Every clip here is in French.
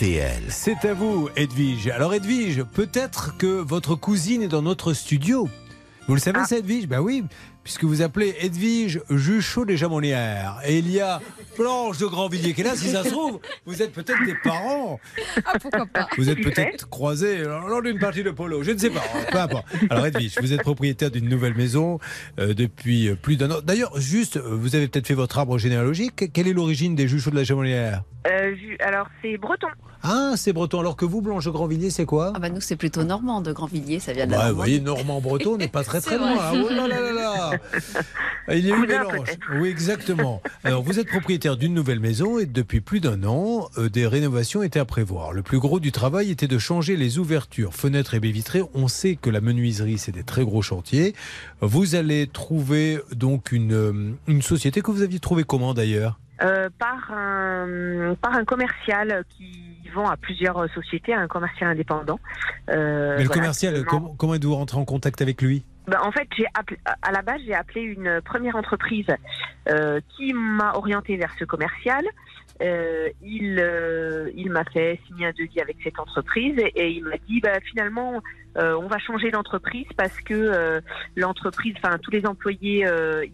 RTL. C'est à vous, Edwige. Alors, Edwige, peut-être que votre cousine est dans notre studio. Vous le savez, c'est Edwige? Ben oui, puisque vous appelez Edwige Juchot des Jamonières. Et il y a Blanche de Grandvilliers qui est là. Si ça se trouve, vous êtes peut-être des parents. Ah, pourquoi pas Vous êtes peut-être croisés lors d'une partie de polo. Je ne sais pas. Peu importe. Alors, Edwige, vous êtes propriétaire d'une nouvelle maison euh, depuis plus d'un an. D'ailleurs, juste, euh, vous avez peut-être fait votre arbre généalogique. Quelle est l'origine des Juchots de la Jamonière Euh, ju- alors, c'est breton. Ah, c'est breton. Alors que vous, Blanche de Grandvilliers, c'est quoi? Ah bah nous c'est plutôt normand de Grandvilliers, ça vient de la Ouais, vous voyez, Normand Breton, on n'est pas très très loin. hein. Oh là là là là Il y a eu mélange. Oui, exactement. Alors, vous êtes propriétaire d'une nouvelle maison et depuis plus d'un an, euh, des rénovations étaient à prévoir. Le plus gros du travail était de changer les ouvertures, fenêtres et baies vitrées. On sait que la menuiserie, c'est des très gros chantiers. Vous allez trouver donc une, euh, une société que vous aviez trouvée comment d'ailleurs? Euh, par, un, par un commercial qui vend à plusieurs sociétés, un commercial indépendant. Euh, Mais le voilà, commercial, comment, comment êtes-vous rentré en contact avec lui? Ben, en fait, j'ai appelé- à la base, j'ai appelé une première entreprise euh, qui m'a orienté vers ce commercial. Euh, il euh, il m'a fait signer un devis avec cette entreprise et, et il m'a dit bah, finalement euh, on va changer d'entreprise parce que euh, l'entreprise, enfin tous les employés, euh,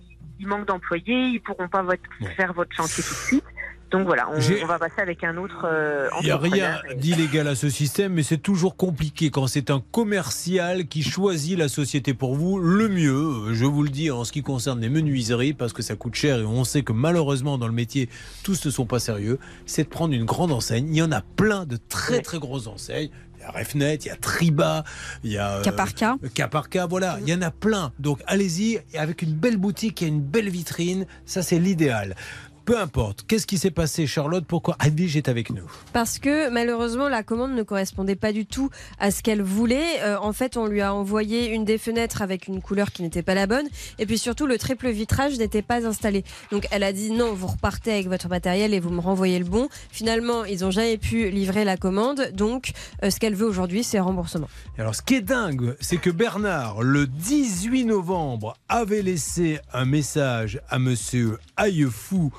il- manque d'employés, ils pourront pas votre- faire votre chantier tout de suite. Donc voilà, on, on va passer avec un autre euh, Il n'y a rien entrepreneur. d'illégal à ce système, mais c'est toujours compliqué quand c'est un commercial qui choisit la société pour vous. Le mieux, je vous le dis en ce qui concerne les menuiseries, parce que ça coûte cher et on sait que malheureusement dans le métier, tous ne sont pas sérieux, c'est de prendre une grande enseigne. Il y en a plein de très très grosses enseignes. Il y a Refnet, il y a Triba, il y a... euh. Cas par cas, voilà, il y en a plein. Donc allez-y, avec une belle boutique et une belle vitrine, ça c'est l'idéal. Peu importe, qu'est-ce qui s'est passé Charlotte? Pourquoi Edwige est avec nous? Parce que malheureusement, la commande ne correspondait pas du tout à ce qu'elle voulait. Euh, en fait, on lui a envoyé une des fenêtres avec une couleur qui n'était pas la bonne. Et puis surtout, le triple vitrage n'était pas installé. Donc elle a dit non, vous repartez avec votre matériel et vous me renvoyez le bon. Finalement, ils n'ont jamais pu livrer la commande. Donc euh, ce qu'elle veut aujourd'hui, c'est remboursement. Alors, ce qui est dingue, c'est que Bernard, le 18 novembre, avait laissé un message à monsieur Aillefou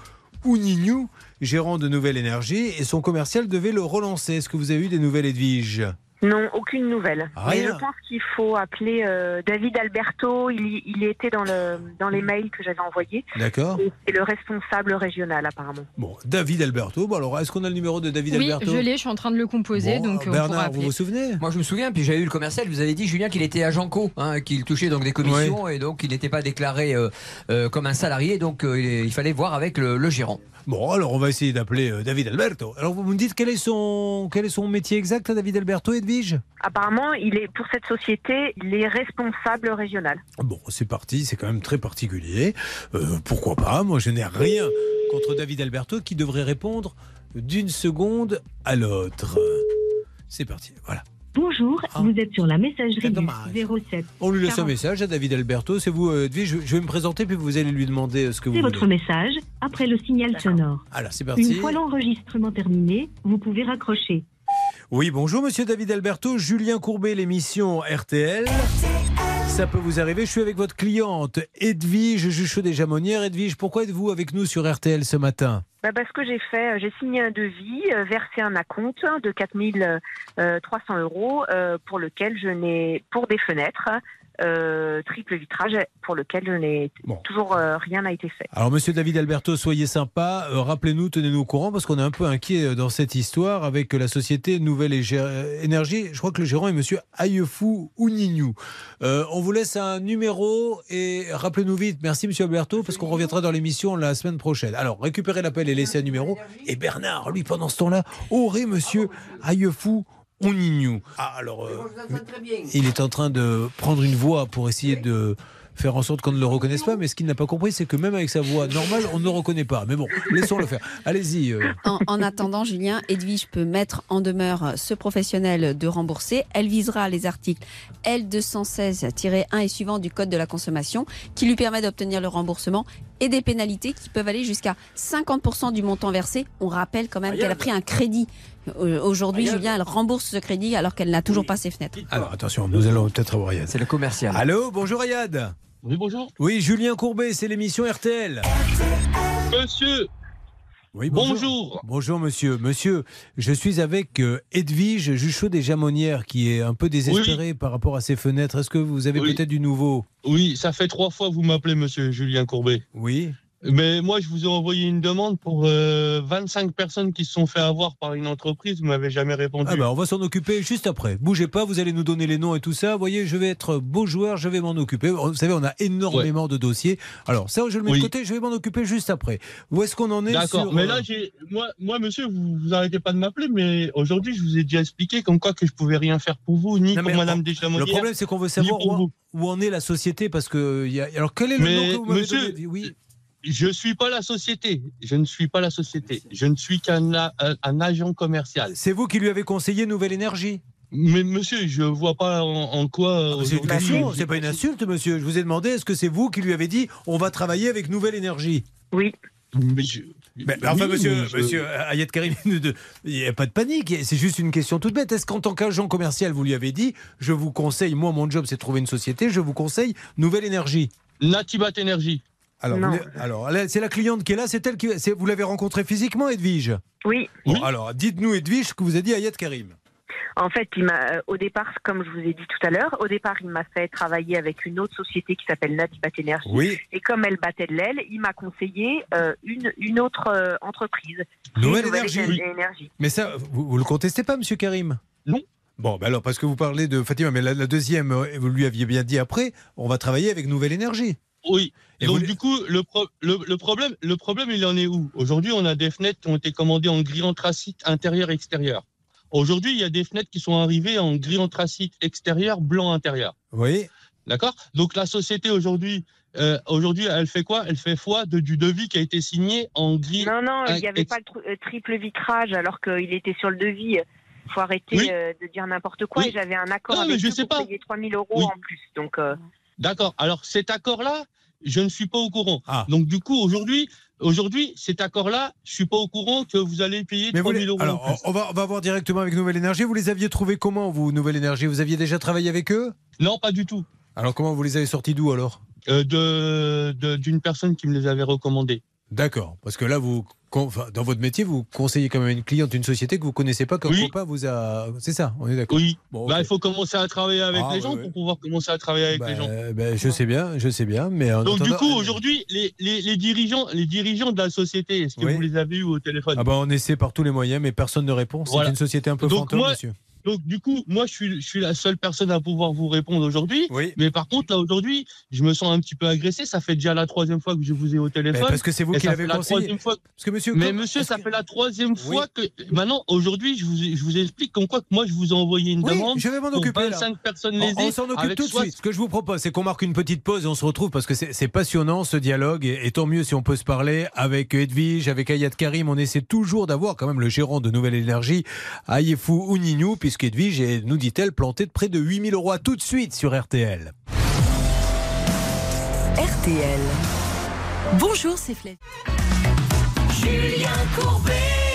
Ounignou, gérant de Nouvelle Énergie, et son commercial devait le relancer. Est-ce que vous avez eu des nouvelles, Edwige? Non, aucune nouvelle. Rien. Mais je pense qu'il faut appeler euh, David Alberto. Il, il était dans, le, dans les mails que j'avais envoyés. D'accord Et C'est le responsable régional, apparemment. Bon, David Alberto. Bon, alors, est-ce qu'on a le numéro de David Oui, Alberto je l'ai, je suis en train de le composer, Bon, donc euh, on pourra Bernard, vous appeler. vous souvenez? Moi, je me souviens, puis j'avais eu le commercial, vous avez dit, Julien, qu'il était agent co, hein, qu'il touchait donc des commissions et donc il n'était pas déclaré euh, euh, comme un salarié, donc euh, il, il fallait voir avec le, le gérant. Bon, alors on va essayer d'appeler euh, David Alberto. Alors vous me dites quel est son, quel est son métier exact David Alberto, Edwige Apparemment, il est pour cette société, il est responsable régional. Bon, c'est parti, c'est quand même très particulier. Euh, pourquoi pas Moi, je n'ai rien contre David Alberto qui devrait répondre d'une seconde à l'autre. C'est parti, voilà. Bonjour, Ah. vous êtes sur la messagerie C'est du dommage. 07. On lui laisse un 40. message à David Alberto. C'est vous, euh, Edwige. Je, je vais me présenter, puis vous allez lui demander euh, ce que vous C'est voulez. votre message après le signal sonore. Alors, c'est Une parti. fois l'enregistrement terminé, vous pouvez raccrocher. Oui, bonjour Monsieur David Alberto, Julien Courbet, l'émission RTL. Ça peut vous arriver, je suis avec votre cliente Edwige Juchot des Jamonières. Edwige, pourquoi êtes-vous avec nous sur RTL ce matin? Bah, parce que j'ai fait, euh, j'ai signé un devis, euh, versé un acompte de 4300 euros euh, pour lequel je n'ai, pour des fenêtres, euh, triple vitrage, pour lequel je n'ai Bon. toujours euh, rien n'a été fait. Alors Monsieur David Alberto, soyez sympa, euh, rappelez-nous, tenez-nous au courant parce qu'on est un peu inquiet dans cette histoire avec la société Nouvelle Énergie. Je crois que le gérant est Monsieur Aillefou Ounignou. On vous laisse un numéro et rappelez-nous vite. Merci Monsieur Alberto parce qu'on reviendra dans l'émission la semaine prochaine. Alors récupérez l'appel et laissez un numéro. Et Bernard, lui, pendant ce temps-là, aurait Monsieur Aillefou Ah alors, euh, il est en train de prendre une voix pour essayer de faire en sorte qu'on ne le reconnaisse pas, mais ce qu'il n'a pas compris, c'est que même avec sa voix normale, on ne le reconnaît pas. Mais bon, laissons-le faire. Allez-y. euh. En, en attendant, Julien, Edwige peut mettre en demeure ce professionnel de rembourser. Elle visera les articles L216-1 et suivant du Code de la consommation qui lui permet d'obtenir le remboursement et des pénalités qui peuvent aller jusqu'à 50% du montant versé. On rappelle quand même qu'elle a pris un crédit. Euh, Aujourd'hui, Julien, elle rembourse ce crédit alors qu'elle n'a toujours pas ses fenêtres. Alors attention, nous allons peut-être avoir Ayad. C'est le commercial. Allô, bonjour Ayad. Oui, bonjour. Oui, Julien Courbet, c'est l'émission RTL. Monsieur, Oui, Bonjour. Bonjour monsieur. Monsieur, je suis avec euh, Edwige Juchot des Jamonnières qui est un peu désespérée par rapport à ses fenêtres. Est-ce que vous avez Oui. peut-être du nouveau? Oui, ça fait trois fois que vous m'appelez, monsieur Julien Courbet. Oui. Mais moi, je vous ai envoyé une demande pour euh, 25 personnes qui se sont fait avoir par une entreprise. Vous m'avez jamais répondu. Ah bah on va s'en occuper juste après. Bougez pas, vous allez nous donner les noms et tout ça. Vous voyez, je vais être beau joueur, je vais m'en occuper. Vous savez, on a énormément de dossiers. Alors ça, je le mets Oui. de côté, je vais m'en occuper juste après. Où est-ce qu'on en est D'accord. sur, Mais euh, là, j'ai, moi, moi, monsieur, vous, vous arrêtez pas de m'appeler, mais aujourd'hui, je vous ai déjà expliqué comme quoi que je pouvais rien faire pour vous, ni Non, pour Madame Le Deschamonières. problème, c'est qu'on veut savoir où, en est la société parce que il y a... alors quel est le Mais, nom que vous m'avez monsieur, donné? Oui. Je suis pas la société. Je ne suis pas la société. Je ne suis qu'un un, un agent commercial. C'est vous qui lui avez conseillé Nouvelle Énergie? Mais monsieur, je vois pas en, en quoi. euh, Ah, C'est une question, c'est pas une insulte, monsieur. Je vous ai demandé, est-ce que c'est vous qui lui avez dit, on va travailler avec Nouvelle Énergie? Oui. Mais je- Mais, mais enfin, oui, monsieur, je- monsieur Ayat Karim, ne- de- il n'y a pas de panique. C'est juste une question toute bête. Est-ce qu'en tant qu'agent commercial, vous lui avez dit, je vous conseille, moi, mon job, c'est de trouver une société, je vous conseille Nouvelle Énergie? Natibat Énergie. Alors, Non. alors c'est la cliente qui est là, c'est elle qui. Vous l'avez rencontrée physiquement, Edwige Oui. Bon, Oui. alors, dites-nous, Edwige, ce que vous a dit Ayat Karim. En fait, il m'a, euh, au départ, comme je vous ai dit tout à l'heure, au départ, il m'a fait travailler avec une autre société qui s'appelle Natibat Energy. Oui. Et comme elle battait de l'aile, il m'a conseillé euh, une, une autre euh, entreprise. Nouvelle Énergie. Oui. Énergie. Mais ça, vous, vous le contestez pas, monsieur Karim? Non. Bon, ben alors, parce que vous parlez de Fatima, mais la, la deuxième, vous lui aviez bien dit après, on va travailler avec Nouvelle Énergie. Oui. Et Donc vous- du coup, le, pro- le, le problème, le problème, il en est où? Aujourd'hui, on a des fenêtres qui ont été commandées en gris anthracite intérieur extérieur. Aujourd'hui, il y a des fenêtres qui sont arrivées en gris anthracite extérieur, blanc intérieur. Oui. D'accord? Donc la société aujourd'hui, euh, aujourd'hui, elle fait quoi? Elle fait foi de, du devis qui a été signé en gris. Non, non, il n'y avait ex- pas le euh, triple vitrage alors qu'il était sur le devis. faut arrêter Oui. euh, de dire n'importe quoi. Oui. Et j'avais un accord Non, mais avec je eux sais pour pas. payer 3000 euros Oui. en plus. Donc, euh, D'accord. Alors cet accord-là, je ne suis pas au courant. Ah. Donc du coup, aujourd'hui, aujourd'hui, cet accord-là, je suis pas au courant que vous allez payer Mais vous 3000 les- euros. en Alors, plus. on va, on va voir directement avec Nouvelle Énergie. Vous les aviez trouvés comment, vous, Nouvelle Énergie? Vous aviez déjà travaillé avec eux? Non, pas du tout. Alors, comment vous les avez sortis d'où alors? Euh, de de- d'une personne qui me les avait recommandés. D'accord. Parce que là, vous, dans votre métier, vous conseillez quand même une cliente d'une société que vous connaissez pas, qu'un Oui. copain vous a. C'est ça, on est d'accord. Oui. Bon, Bah, il faut commencer à travailler avec Ah, les gens ouais, ouais. pour pouvoir commencer à travailler avec Bah, les gens. bah, je sais bien, je sais bien, mais Donc du coup, aujourd'hui, les, les, les dirigeants, les dirigeants de la société, est-ce que Oui. vous les avez eu au téléphone? Ah bah on essaie par tous les moyens, mais personne ne répond. C'est Voilà. une société un peu Donc, fantôme, moi- monsieur. Donc du coup, moi, je suis, je suis la seule personne à pouvoir vous répondre aujourd'hui. Oui. Mais par contre, là aujourd'hui, je me sens un petit peu agressé. Ça fait déjà la troisième fois que je vous ai au Mais téléphone. parce que c'est vous qui l'avez la conseillé. fois. Parce que monsieur. Mais monsieur, ça que- fait la troisième fois que maintenant, aujourd'hui, je vous, je vous explique comme quoi que moi, je vous ai envoyé une Oui, demande je vais m'en occuper. là. 25 personnes On, lésées. on s'en occupe tout de suite. Ce que je vous propose, c'est qu'on marque une petite pause et on se retrouve parce que c'est c'est passionnant ce dialogue. Et, et tant mieux si on peut se parler avec Edwige, avec Ayat Karim. On essaie toujours d'avoir quand même le gérant de Nouvelle Énergie, Ayefou Ouninou, puisque Edwige est, nous dit-elle, plantée de près de 8000 euros. À tout de suite sur RTL. RTL. Bonjour, c'est Flavie.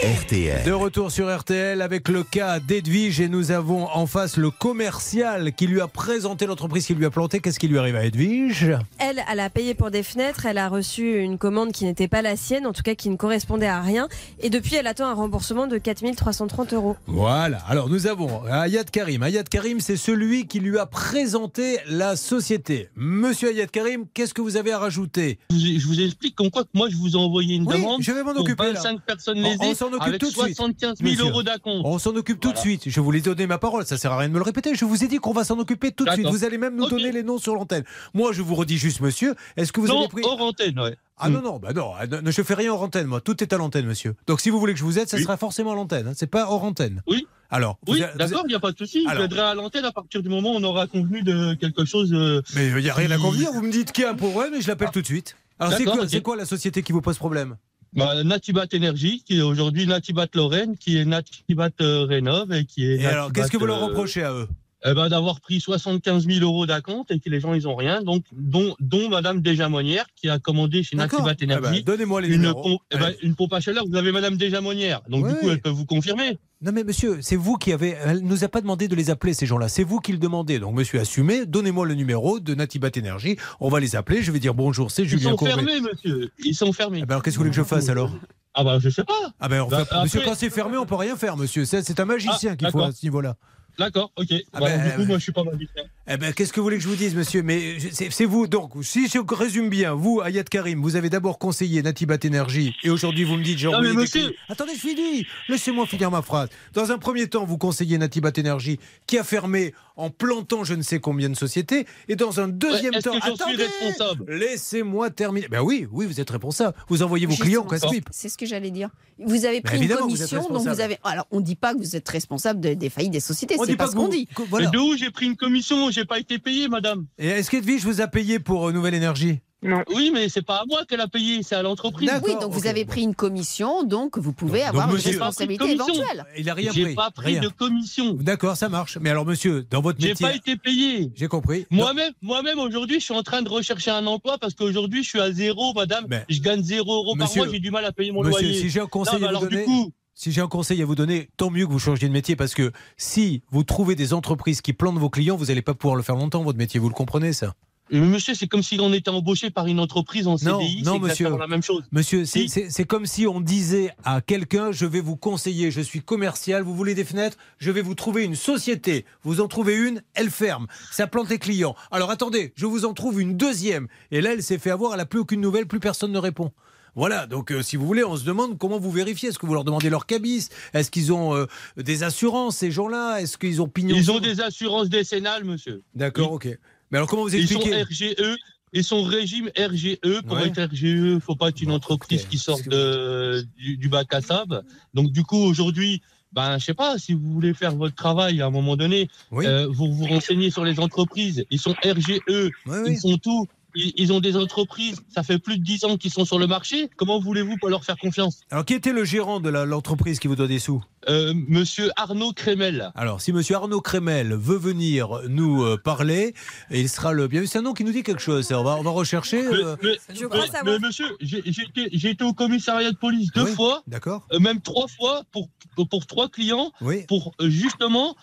RTL. De retour sur RTL avec le cas d'Edwige et nous avons en face le commercial qui lui a présenté l'entreprise qui lui a planté. Qu'est-ce qui lui arrive à Edwige? Elle, elle a payé pour des fenêtres, elle a reçu une commande qui n'était pas la sienne, en tout cas qui ne correspondait à rien. Et depuis, elle attend un remboursement de 4330 euros. Voilà. Alors nous avons Ayat Karim. Ayat Karim, c'est celui qui lui a présenté la société. Monsieur Ayat Karim, qu'est-ce que vous avez à rajouter? Je vous, je vous explique comme quoi que moi, je vous ai envoyé une Oui, demande je vais m'en occuper. là. 25 personnes On- lésées on s'en occupe avec tout de suite, 75 000 monsieur. euros d'acompte. On s'en occupe tout de suite. Je vous ai donné ma parole. Ça sert à rien de me le répéter. Je vous ai dit qu'on va s'en occuper tout de suite. Vous allez même nous donner les noms sur l'antenne. Moi, je vous redis juste, monsieur. Est-ce que vous non, avez pris hors antenne, ouais. Ah Mm. non, non, bah non, ah, non, je fais rien hors antenne, moi. Tout est à l'antenne, monsieur. Donc si vous voulez que je vous aide, ça Oui. sera forcément à l'antenne. hein. C'est pas hors antenne. Oui. Alors, Oui, a- d'accord, il n'y a pas de souci. Je Alors. aiderai à l'antenne à partir du moment où on aura convenu de quelque chose. euh, mais il n'y a rien à convenir. Vous me dites qu'il y a un problème et je l'appelle tout de suite. Alors c'est quoi, quoi la société qui vous pose problème? Bah, Natibat Energy, qui est aujourd'hui Natibat Lorraine, qui est Natibat euh, Rénov et qui est. Et alors, qu'est-ce que vous leur euh, reprochez à eux? Eh ben, D'avoir pris 75 000 euros d'acompte et que les gens, ils ont rien. Donc, dont, dont Madame Desjamonières, qui a commandé chez. Natibat Ah bah, Energy. Donnez-moi les une, pompe, eh ben, une pompe à chaleur, vous avez Madame Desjamonières. Donc, Ouais. du coup, elle peut vous confirmer. Non mais monsieur, c'est vous qui avez... Elle nous a pas demandé de les appeler ces gens-là. C'est vous qui le demandez. Donc monsieur, assumez. Donnez-moi le numéro de Natibat Énergie. On va les appeler. Je vais dire bonjour, c'est Ils Julien sont Courbet. fermés, monsieur. Ils sont fermés. Eh ben, alors qu'est-ce que vous voulez que je fasse alors Ah bah je sais pas. Ah ben, enfin, Bah, monsieur, après- quand c'est fermé, on peut rien faire, monsieur. C'est un magicien Ah, qu'il faut à ce niveau-là. D'accord, ok. Ah Bah, ben, du coup, euh, moi je suis pas magicien. Eh ben, qu'est-ce que vous voulez que je vous dise, monsieur? Mais je- c'est vous. Donc, si je résume bien, vous, Ayat Karim, vous avez d'abord conseillé Natibat Énergie, et aujourd'hui vous me dites, envoyé mais des monsieur-. Attendez, je finis. Laissez-moi finir ma phrase. Dans un premier temps, vous conseillez Natibat Énergie, qui a fermé en plantant je ne sais combien de sociétés, et dans un deuxième temps, que j'en suis attendez, responsable? Laissez-moi terminer. Ben oui, oui, vous êtes responsable. Vous envoyez vos Justement, clients au. C'est ce que j'allais dire. Vous avez pris une vous commission, donc vous avez. Alors, on ne dit pas que vous êtes responsable de- des faillites des sociétés, On c'est dit pas pas ce que qu'on vous- dit. voilà. De où j'ai pris une commission? J'ai pas été payé, madame. Et est-ce qu'Edwige vous a payé pour euh, Nouvelle Énergie? Non. Oui, mais c'est pas à moi qu'elle a payé, c'est à l'entreprise. D'accord. Oui, donc vous avez pris une commission, donc vous pouvez Donc, avoir une monsieur- responsabilité J'ai pas pris de éventuelle. Il a rien J'ai pris. pas pris rien. de commission. D'accord, ça marche. Mais alors, monsieur, dans votre J'ai métier. pas été payé. J'ai compris. Moi-même, moi-même aujourd'hui, je suis en train de rechercher un emploi parce qu'aujourd'hui, je suis à zéro, madame. Mais- je gagne zéro euro par Monsieur- mois, j'ai du mal à payer mon Monsieur, loyer. si j'ai un conseil à vous alors donner, du coup, si j'ai un conseil à vous donner, tant mieux que vous changiez de métier parce que si vous trouvez des entreprises qui plantent vos clients, vous n'allez pas pouvoir le faire longtemps votre métier. Vous le comprenez ça mais monsieur, c'est comme si on était embauché par une entreprise en Non, CDI, non, c'est monsieur. la même chose. Monsieur, c'est Si. c'est- c'est comme si on disait à quelqu'un je vais vous conseiller, je suis commercial, vous voulez des fenêtres, je vais vous trouver une société. Vous en trouvez une, elle ferme, ça plante les clients. Alors attendez, je vous en trouve une deuxième. Et là, elle s'est fait avoir, elle n'a plus aucune nouvelle, plus personne ne répond. Voilà, donc euh, si vous voulez, on se demande comment vous vérifiez. Est-ce que vous leur demandez leur cabis? Est-ce qu'ils ont euh, des assurances, ces gens-là? Est-ce qu'ils ont pignon Ils ont des assurances décennales, monsieur. D'accord, ok. Mais alors comment vous Ils sont expliquez? RGE. Ils sont régime RGE. Pour Ouais. être RGE, il faut pas être une Bon, entreprise qui sort de, du, du bac à sable. Donc du coup, aujourd'hui, ben, je sais pas, si vous voulez faire votre travail à un moment donné, Oui, euh, vous vous renseignez sur les entreprises. Ils sont RGE. oui, oui. Ils sont tout. Ils, ils ont des entreprises, ça fait plus de 10 ans qu'ils sont sur le marché. Comment voulez-vous pas leur faire confiance? Alors qui était le gérant de l'entreprise qui vous doit des sous? Euh, Monsieur Arnaud Crémel. Alors, si Monsieur Arnaud Crémel veut venir nous euh, parler, il sera le bienvenu. C'est un nom qui nous dit quelque chose. ça. On va, on va rechercher. Mais, euh, mais- Je crois mais- savoir. mais monsieur, j'ai été, au commissariat de police deux Oui. fois, D'accord. euh, même trois fois pour, pour trois clients, Oui. pour justement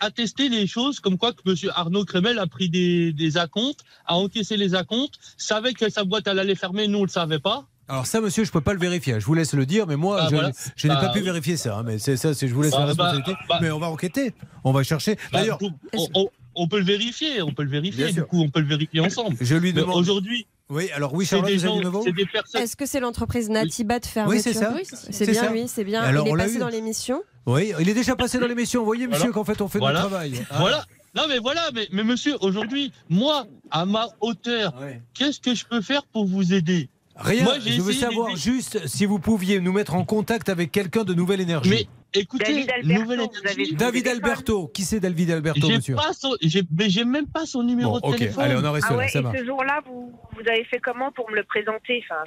attester les choses comme quoi que monsieur Arnaud Crémel a pris des, des acomptes, a encaissé les acomptes, savait que sa boîte allait fermer, nous on le savait pas. Alors ça, monsieur, je peux pas le vérifier. Je vous laisse le dire, mais moi, Ah, je, voilà. je n'ai Bah, pas pu vérifier ça. hein, mais c'est ça, je vous laisse Bah, la bah, responsabilité. bah. mais on va enquêter. On va chercher. Bah, D'ailleurs, on, on- on- peut le vérifier, on peut le vérifier, Bien du sûr. coup on peut le vérifier ensemble. je lui demande. aujourd'hui, Oui. Alors oui, c'est Charlotte, c'est des personnes. Est-ce que c'est l'entreprise Natibat fermeture Oui, c'est ça. Oui, c'est ça. C'est C'est bien, ça. oui, c'est bien. Alors, il est passé dans l'émission. Oui, il est déjà passé dans l'émission. Vous voyez, monsieur, Voilà. qu'en fait, on fait Voilà. notre travail. Ah. Voilà. Non mais voilà, mais, mais monsieur, aujourd'hui, moi, à ma hauteur, Ouais. qu'est-ce que je peux faire pour vous aider? Rien. Moi, je veux savoir juste si vous pouviez nous mettre en contact avec quelqu'un de Nouvelle Énergie. Mais écoutez, David Alberto, David. Alberto. Qui c'est David Alberto, monsieur pas son, j'ai, mais j'ai même pas son numéro Bon, de ok. téléphone. Allez, on en reste Ah là. ouais, Ça et marche. ce jour-là, vous, vous avez fait comment pour me le présenter? Enfin,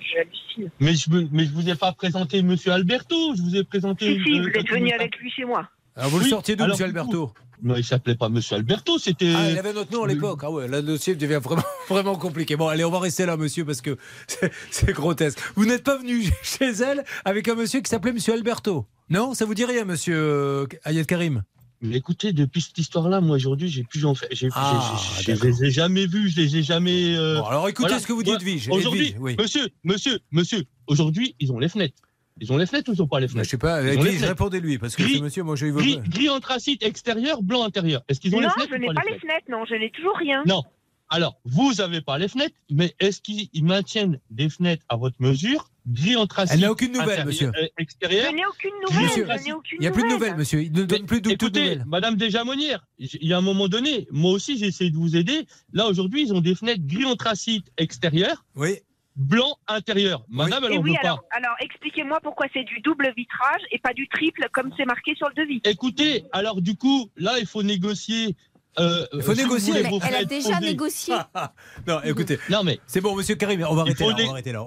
j'hallucine. Mais je me, mais je vous ai pas présenté Monsieur Alberto, je vous ai présenté. Si, si, euh, vous êtes venu avec lui chez moi. Alors, vous le sortiez d'où, monsieur coup, Alberto? Non, il s'appelait pas Monsieur Alberto, c'était. Ah, il avait notre nom à l'époque. Ah ouais, là, le dossier devient vraiment, vraiment compliqué. Bon, allez, on va rester là, monsieur, parce que c'est- grotesque. Vous n'êtes pas venu chez elle avec un monsieur qui s'appelait monsieur Alberto Non Ça vous dit rien, monsieur euh, Ayed Karim? Mais écoutez, depuis cette histoire-là, moi aujourd'hui, j'ai plus en fait, j'ai, Ah, je les ai jamais vus, je les ai jamais. euh, Bon, alors écoutez voilà. ce que vous dites. Edwige. Aujourd'hui, oui. monsieur, monsieur, monsieur, aujourd'hui, ils ont les fenêtres. Ils ont les fenêtres ou ils n'ont pas les Mais je fenêtres sais pas, fenêtres. répondez-lui, parce que Gris- ce monsieur, moi, je veux Gris, gris anthracite extérieur, blanc intérieur. Est-ce qu'ils ont Non, les fenêtres je ou n'ai pas pas les fenêtres fenêtres, non, je n'ai toujours rien. Non. Alors, vous n'avez pas les fenêtres, mais est-ce qu'ils ils maintiennent des fenêtres à votre mesure, gris anthracite Elle n'a aucune nouvelle, monsieur. euh, extérieur Je n'ai aucune nouvelle. Monsieur, je n'ai aucune Il n'y a plus de nouvelle. nouvelles, monsieur. Il ne donne plus de toutes Écoutez, nouvelles. Madame Desjamonières, j- il y a un moment donné, moi aussi j'ai essayé de vous aider. Là aujourd'hui, ils ont des fenêtres gris anthracite extérieur, Oui. Blanc intérieur. Madame, oui, veut alors, pas. alors expliquez-moi pourquoi c'est du double vitrage et pas du triple comme c'est marqué sur le devis. Écoutez, alors du coup, là, il faut négocier. Euh, Il faut si vous négocier. voulez elle a déjà négocié. non, écoutez, Non mais c'est bon, monsieur Karim, on va arrêter là. On va arrêter là.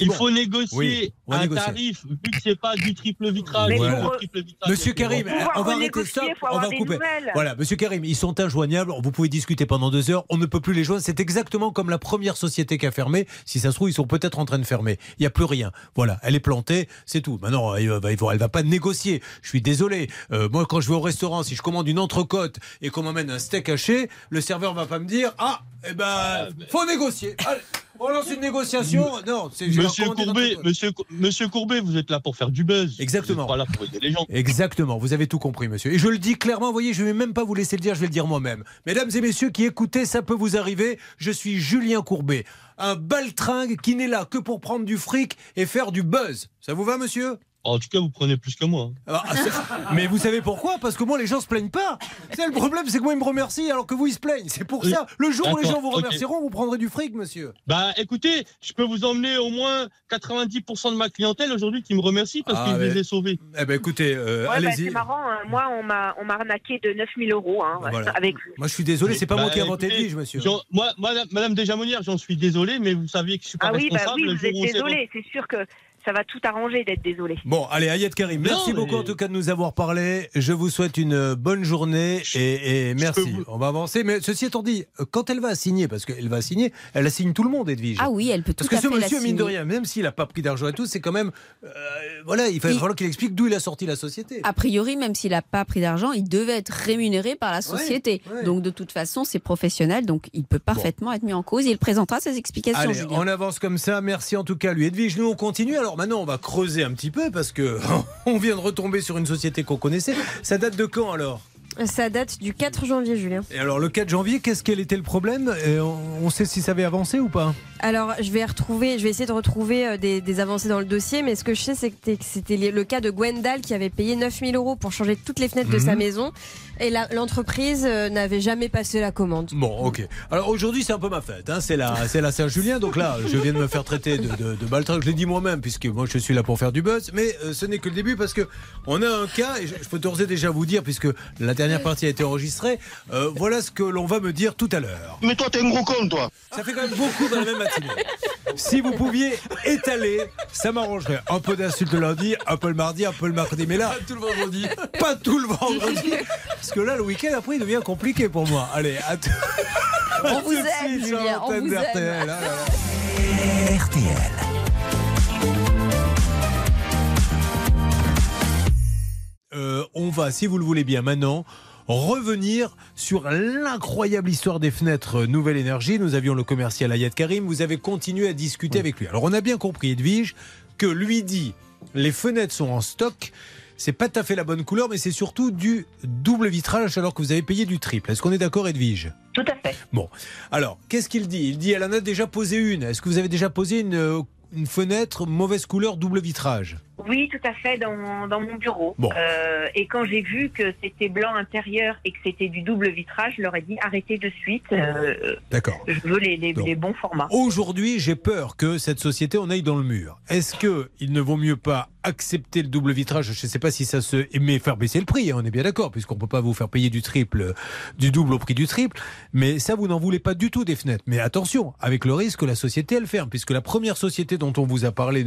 Il bon. faut négocier Oui, on va un négocier. tarif vu que c'est pas du triple vitrage. Triple. Monsieur Karim, on va arrêter faut on va couper. nouvelles. Voilà, monsieur Karim, ils sont injoignables, vous pouvez discuter pendant deux heures, on ne peut plus les joindre. C'est exactement comme la première société qui a fermé. Si ça se trouve, ils sont peut-être en train de fermer. Il n'y a plus rien. Voilà, elle est plantée, c'est tout. Maintenant, elle va, elle va pas négocier. Je suis désolé. Euh, moi, quand je vais au restaurant, si je commande une entrecôte et qu'on m'amène un steak haché, le serveur va pas me dire Ah, eh ben, faut négocier. Allez, on lance une négociation. Non, c'est Monsieur Courbet, monsieur, monsieur Courbet, vous êtes là pour faire du buzz. Exactement. Vous êtes pas là pour aider les gens. Exactement, vous avez tout compris, monsieur. Et je le dis clairement, vous voyez, je vais même pas vous laisser le dire, je vais le dire moi-même. Mesdames et messieurs qui écoutez, ça peut vous arriver. Je suis Julien Courbet, un baltringue qui n'est là que pour prendre du fric et faire du buzz. Ça vous va, monsieur? En tout cas, vous prenez plus que moi. hein. Ah, c'est- Mais vous savez pourquoi? Parce que moi, les gens se plaignent pas. C'est le problème, c'est que moi, ils me remercient alors que vous, ils se plaignent. C'est pour Oui. ça. Le jour où les gens vous remercieront, vous prendrez du fric, monsieur. Bah écoutez, je peux vous emmener au moins 90% de ma clientèle aujourd'hui qui me remercie parce Ah, que je mais- les ai sauvés. Eh ben, écoutez, euh, Ouais, bah, allez-y. c'est marrant, hein. moi on m'a on m'a arnaqué de 9000 euros hein, Voilà. avec Moi, je suis désolé, c'est pas Bah, moi qui ai inventé Edwige, monsieur. Moi, madame, madame Desjamonières, j'en suis désolé, mais vous saviez que je suis pas Ah oui, bah responsable. oui, le vous êtes désolé, c'est sûr que ça va tout arranger d'être désolé. Bon, allez, Ayed Karim, merci Non, beaucoup mais- en tout cas de nous avoir parlé. Je vous souhaite une bonne journée et, et merci. vous- On va avancer. Mais ceci étant dit, euh, quand elle va signer, parce qu'elle va signer, elle assigne tout le monde, Edwige. Ah oui, elle peut tout Parce que ce monsieur, mine de rien, même s'il n'a pas pris d'argent et tout, c'est quand même. euh, voilà, il va falloir qu'il explique d'où il a sorti la société. A priori, même s'il n'a pas pris d'argent, il devait être rémunéré par la société. ouais. Donc de toute façon, c'est professionnel, donc il peut parfaitement être mis en cause. Il présentera ses explications, Allez, on avance comme ça. Merci en tout cas, lui. Edwige, nous on continue. Alors maintenant, on va creuser un petit peu parce que on vient de retomber sur une société qu'on connaissait. Ça date de quand alors? Ça date du 4 janvier, Julien. Et alors le 4 janvier, qu'est-ce qu'elle était le problème? Et on, sait si ça avait avancé ou pas? Alors, je vais retrouver, je vais essayer de retrouver euh, des, des avancées dans le dossier, mais ce que je sais, c'est que c'était- que c'était le cas de Gwendal qui avait payé 9000 euros pour changer toutes les fenêtres de sa Mhm. maison, et l'entreprise euh, n'avait jamais passé la commande. Bon, ok. Alors aujourd'hui, c'est un peu ma fête. Hein. C'est la, c'est la Saint-Julien. Donc là, je viens de me faire traiter de, de. Je l'ai dit moi-même, puisque moi, je suis là pour faire du buzz. Mais euh, ce n'est que le début, parce que on a un cas, et je, je peux d'ores et déjà vous dire, puisque la dernière partie a été enregistrée. euh, voilà ce que l'on va me dire tout à l'heure. Mais toi, t'es un gros con, toi. Ça fait quand même beaucoup dans la même matinée. Si vous pouviez étaler, ça m'arrangerait. Un peu d'insultes le lundi, un peu le mardi, un peu le mercredi. Mais là, Tout le vendredi. pas tout le vendredi. Parce que là, le week-end, après, il devient compliqué pour moi. Allez, à tout. On vous aime, Julien, on vous aime. Là là. RTL. Euh, on va, si vous le voulez bien maintenant, revenir sur l'incroyable histoire des fenêtres Nouvelle Énergie. Nous avions le commercial Ayat Karim. Vous avez continué à discuter avec lui. Alors, on a bien compris, Edwige, que lui dit les fenêtres sont en stock. C'est pas tout à fait la bonne couleur, mais c'est surtout du double vitrage alors que vous avez payé du triple. Est-ce qu'on est d'accord, Edwige? Tout à fait. Bon, alors, qu'est-ce qu'il dit? Il dit elle en a déjà posé une. Est-ce que vous avez déjà posé une, euh, une fenêtre mauvaise couleur double vitrage? Oui, tout à fait, dans, dans mon bureau. Bon. Euh, et quand j'ai vu que c'était blanc intérieur et que c'était du double vitrage, je leur ai dit arrêtez de suite, euh, D'accord. je veux les, les- Donc. les bons formats. Aujourd'hui, j'ai peur que cette société en aille dans le mur. Est-ce que il ne vaut mieux pas accepter le double vitrage? Je ne sais pas si ça se. Mais faire baisser le prix, hein, on est bien d'accord, puisqu'on ne peut pas vous faire payer du triple, du double au prix du triple. Mais ça, vous n'en voulez pas du tout des fenêtres. Mais attention, avec le risque que la société, elle ferme, puisque la première société dont on vous a parlé,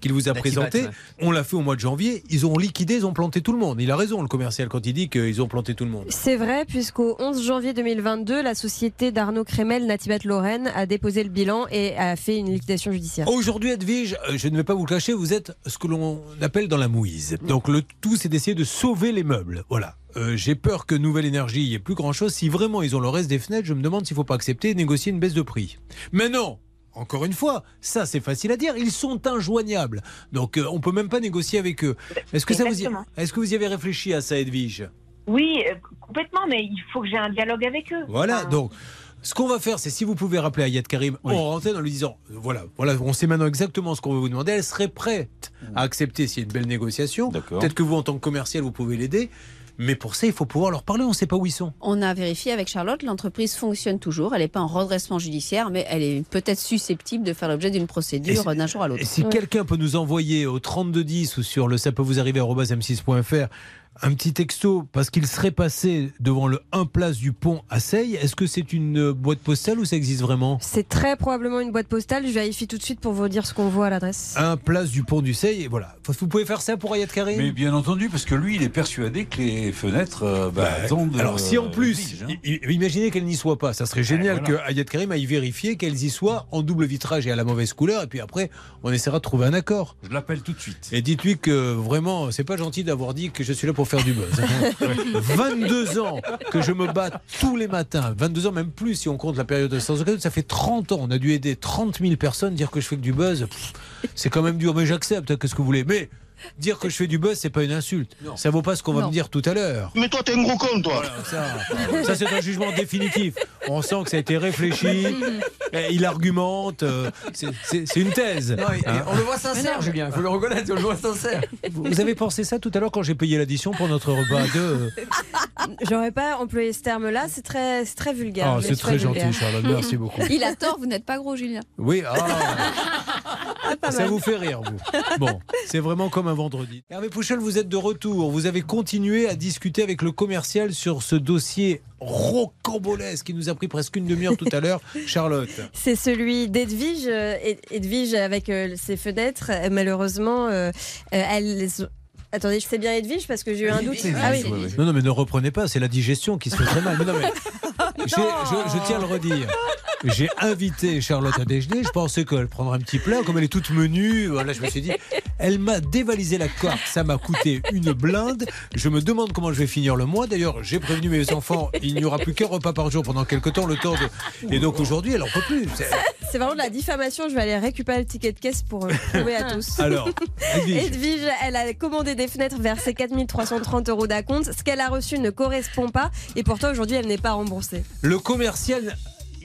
qu'il vous a Dakibat, présenté, ouais. On l'a fait au mois de janvier. Ils ont liquidé, ils ont planté tout le monde. Il a raison, le commercial, quand il dit qu'ils ont planté tout le monde. C'est vrai, puisqu'au 11 janvier 2022, la société d'Arnaud Crémel, Natibat Lorraine, a déposé le bilan et a fait une liquidation judiciaire. Aujourd'hui, Edwige, euh, je ne vais pas vous le cacher, vous êtes ce que l'on appelle dans la mouise. Donc le tout, c'est d'essayer de sauver les meubles. Voilà. Euh, J'ai peur que Nouvelle Énergie y ait plus grand-chose. Si vraiment ils ont le reste des fenêtres, je me demande s'il ne faut pas accepter et négocier une baisse de prix. Mais non encore une fois, ça c'est facile à dire, ils sont injoignables. Donc euh, on peut même pas négocier avec eux. Est-ce que, ça vous y... Est-ce que vous y avez réfléchi à ça, Edwige? Oui, euh, complètement, mais il faut que j'ai un dialogue avec eux. Voilà, Enfin, donc ce qu'on va faire, c'est si vous pouvez rappeler Ayat Karim Oui. en en lui disant euh, voilà, voilà, on sait maintenant exactement ce qu'on veut vous demander. Elle serait prête à accepter s'il y a une belle négociation. D'accord. Peut-être que vous, en tant que commercial, vous pouvez l'aider. Mais pour ça, il faut pouvoir leur parler. On ne sait pas où ils sont. On a vérifié avec Charlotte, l'entreprise fonctionne toujours. Elle n'est pas en redressement judiciaire, mais elle est peut-être susceptible de faire l'objet d'une procédure d'un jour à l'autre. Et si Ouais. quelqu'un peut nous envoyer au 3210 ou sur le ça peut vous arriver m6.fr un petit texto parce qu'il serait passé devant le 1 place du pont à Seille, est-ce que c'est une euh, boîte postale ou ça existe vraiment? C'est très probablement une boîte postale. Je vérifie tout de suite pour vous dire ce qu'on voit à l'adresse. 1 place du pont du Seille, et voilà. Vous pouvez faire ça pour Ayat Karim? Mais bien entendu, parce que lui, il est persuadé que les fenêtres euh, bah, Bah, attendent, alors si en plus, hein. imaginez qu'elle n'y soit pas, ça serait génial voilà. que Ayat Karim aille vérifier qu'elles y soient en double vitrage et à la mauvaise couleur, et puis après, on essaiera de trouver un accord. Je l'appelle tout de suite. Et dites-lui que vraiment, c'est pas gentil d'avoir dit que je suis là pour pour faire du buzz. 22 ans que je me bats tous les matins. 22 ans, même plus si on compte la période de sans occasion. Ça fait 30 ans. On a dû aider 30 000 personnes. Dire que je fais que du buzz, c'est quand même dur. Mais j'accepte. Qu'est-ce que vous voulez Mais dire que je fais du buzz, c'est pas une insulte. Ça vaut pas ce qu'on va Non. me dire tout à l'heure. Mais toi, t'es un gros con, toi. Ça, ça, c'est un jugement définitif. On sent que ça a été réfléchi. Il argumente. euh, c'est- C'est c'est une thèse. Non, et- et Hein. on le voit sincère, Julien. Il faut le reconnaître, on le voit sincère. Vous avez pensé ça tout à l'heure quand j'ai payé l'addition pour notre repas à deux J'aurais pas employé ce terme-là, c'est très, c'est très vulgaire. Ah, mais c'est très très gentil, vulgaire. Charlotte. Merci beaucoup. Il a tort, vous n'êtes pas gros, Julien. Oui, ah, pas ça vous fait rire, vous. Bon, c'est vraiment comme un vendredi. Hervé Pouchel, vous êtes de retour. Vous avez continué à discuter avec le commercial sur ce dossier rocambolesque qui nous a pris presque une demi-heure tout à l'heure. Charlotte. C'est celui d'Edwige. euh, Ed- Edwige avec euh, ses fenêtres. euh, Malheureusement, elles. Attendez, c'est bien Edwige parce que j'ai eu un doute. Ah oui. Non, non, mais ne reprenez pas, c'est la digestion qui se fait très mal. Mais non, mais je, je tiens à le redire. J'ai invité Charlotte à déjeuner. Je pensais qu'elle prendrait un petit plat. Comme elle est toute menue, voilà, je me suis dit, elle m'a dévalisé la carte. Ça m'a coûté une blinde. Je me demande comment je vais finir le mois. D'ailleurs, j'ai prévenu mes enfants, il n'y aura plus qu'un repas par jour pendant quelques temps, le temps de. Et donc aujourd'hui, elle en peut plus. C'est- vraiment de la diffamation. Je vais aller récupérer le ticket de caisse pour euh, prouver à tous. Alors, Edwige. Edwige, elle a commandé des fenêtres, versé 4330 euros d'acompte. Ce qu'elle a reçu ne correspond pas et pourtant aujourd'hui elle n'est pas remboursée. Le commercial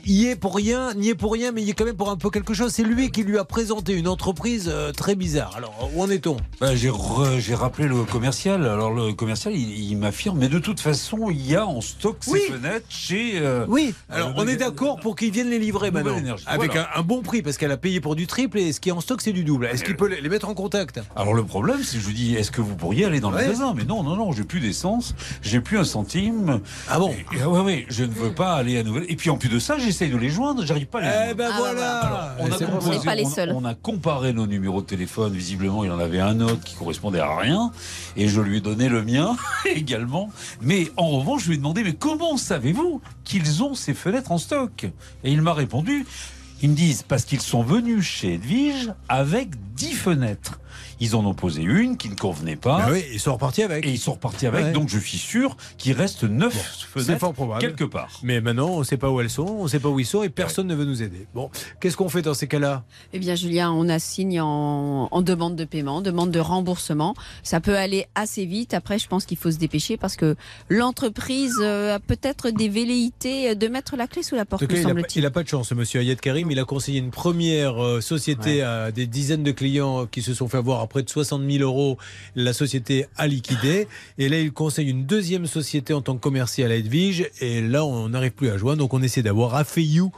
y est pour rien, n'y est pour rien, mais il est quand même pour un peu quelque chose. C'est lui qui lui a présenté une entreprise euh, très bizarre. Alors, où en est-on? Bah, j'ai, j'ai rappelé le commercial. Alors le commercial, il, il m'affirme, mais de toute façon, il y a en stock ces Oui. fenêtres chez. euh, Oui, alors euh, on est d'accord pour qu'il vienne les livrer maintenant. énergie, Avec voilà. un, un bon prix, parce qu'elle a payé pour du triple et ce qui est en stock, c'est du double. Est-ce qu'il peut les mettre en contact? Alors le problème, c'est que je lui dis, est-ce que vous pourriez aller dans le magasin? Mais non, non, non, j'ai plus d'essence, j'ai plus un centime. Ah bon? Et, et, ouais, ouais, je ne veux pas aller à Nouvelle. Et puis en plus de ça, j'essaye de les joindre, j'arrive pas à les joindre. Eh ben Ah, voilà Alors, on, a C'est pour On n'est pas les seuls. on a comparé nos numéros de téléphone. Visiblement, il en avait un autre qui correspondait à rien. Et je lui ai donné le mien également. Mais en revanche, je lui ai demandé, mais comment savez-vous qu'ils ont ces fenêtres en stock? Et il m'a répondu, ils me disent, parce qu'ils sont venus chez Edwige avec 10 fenêtres. Ils en ont posé une qui ne convenait pas. Ah oui, ils sont repartis avec. Et ils sont repartis avec. Ouais. Donc je suis sûr qu'il reste 9 C'est fenêtres fort probable. quelque part. Mais maintenant, on ne sait pas où elles sont, on ne sait pas où ils sont et personne ne veut nous aider. Bon, qu'est-ce qu'on fait dans ces cas-là? Eh bien, Julien, on assigne en, en demande de paiement, demande de remboursement. Ça peut aller assez vite. Après, je pense qu'il faut se dépêcher parce que l'entreprise euh, a peut-être des velléités de mettre la clé sous la porte, cas, il n'a pas de chance, ce monsieur Ayed Karim. Il a conseillé une première euh, société à des dizaines de clients qui se sont fait avoir à près de 60 000 euros. La société a liquidé. Et là, il conseille une deuxième société en tant que commercial à Edwige. Et là, on n'arrive plus à joindre. Donc, on essaie d'avoir Afeyou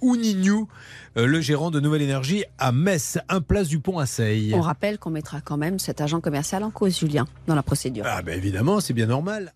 ou Nignou, euh, le gérant de Nouvelle Énergie à Metz, un place du pont à Seille. On rappelle qu'on mettra quand même cet agent commercial en cause, Julien, dans la procédure. Ah, ben évidemment, c'est bien normal.